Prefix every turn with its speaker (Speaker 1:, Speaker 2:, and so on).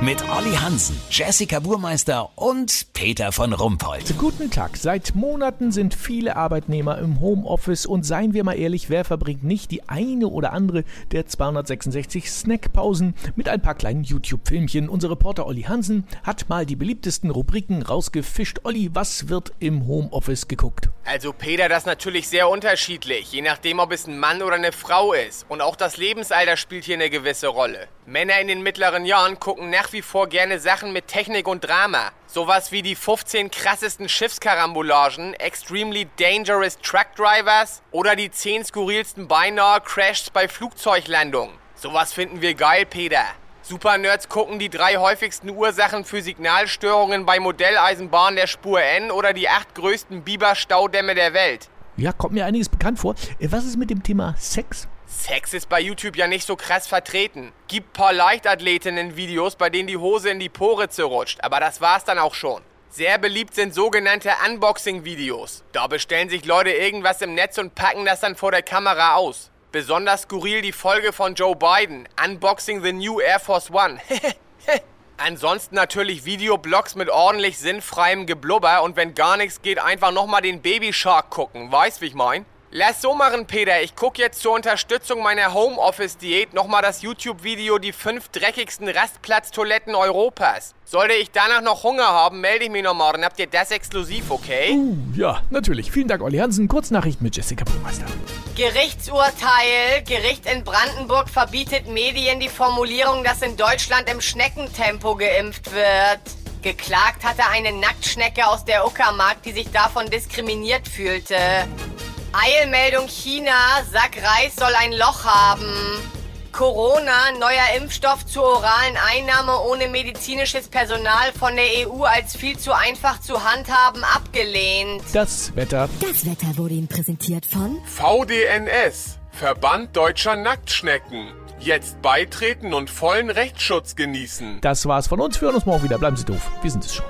Speaker 1: Mit Olli Hansen, Jessica Burmeister und Peter von Rumpold.
Speaker 2: Guten Tag. Seit Monaten sind viele Arbeitnehmer im Homeoffice und seien wir mal ehrlich, wer verbringt nicht die eine oder andere der 266 Snackpausen mit ein paar kleinen YouTube-Filmchen? Unser Reporter Olli Hansen hat mal die beliebtesten Rubriken rausgefischt. Olli, was wird im Homeoffice geguckt?
Speaker 3: Also Peter, das ist natürlich sehr unterschiedlich, je nachdem, ob es ein Mann oder eine Frau ist. Und auch das Lebensalter spielt hier eine gewisse Rolle. Männer in den mittleren Jahren gucken nach wie vor gerne Sachen mit Technik und Drama. Sowas wie die 15 krassesten Schiffskarambolagen, Extremely Dangerous Truck Drivers oder die 10 skurrilsten beinahe Crashs bei Flugzeuglandungen. Sowas finden wir geil, Peter. Supernerds gucken die drei häufigsten Ursachen für Signalstörungen bei Modelleisenbahnen der Spur N oder die acht größten Biberstaudämme der Welt.
Speaker 2: Ja, kommt mir einiges bekannt vor. Äh, Was ist mit dem Thema Sex?
Speaker 3: Sex ist bei YouTube ja nicht so krass vertreten. Gibt paar Leichtathletinnen-Videos, bei denen die Hose in die Poritze rutscht, aber das war's dann auch schon. Sehr beliebt sind sogenannte Unboxing-Videos. Da bestellen sich Leute irgendwas im Netz und packen das dann vor der Kamera aus. Besonders skurril die Folge von Joe Biden, Unboxing the New Air Force One. Ansonsten natürlich Videoblogs mit ordentlich sinnfreiem Geblubber und wenn gar nichts geht, einfach nochmal den Baby Shark gucken. Weißt, wie ich mein? Lass so machen, Peter. Ich guck jetzt zur Unterstützung meiner Homeoffice-Diät nochmal das YouTube-Video Die fünf dreckigsten Rastplatztoiletten Europas. Sollte ich danach noch Hunger haben, melde ich mich nochmal. Dann habt ihr das exklusiv, okay?
Speaker 2: Uh, ja, natürlich. Vielen Dank, Olli Hansen. Kurznachricht mit Jessica Burmeister.
Speaker 4: Gerichtsurteil. Gericht in Brandenburg verbietet Medien die Formulierung, dass in Deutschland im Schneckentempo geimpft wird. Geklagt hatte eine Nacktschnecke aus der Uckermark, die sich davon diskriminiert fühlte. Eilmeldung China. Sack Reis soll ein Loch haben. Corona, neuer Impfstoff zur oralen Einnahme ohne medizinisches Personal von der EU als viel zu einfach zu handhaben abgelehnt.
Speaker 2: Das Wetter.
Speaker 5: Das Wetter wurde Ihnen präsentiert von
Speaker 6: VDNS, Verband Deutscher Nacktschnecken. Jetzt beitreten und vollen Rechtsschutz genießen.
Speaker 2: Das war's von uns. Wir hören uns morgen wieder. Bleiben Sie doof. Wir sind es schon.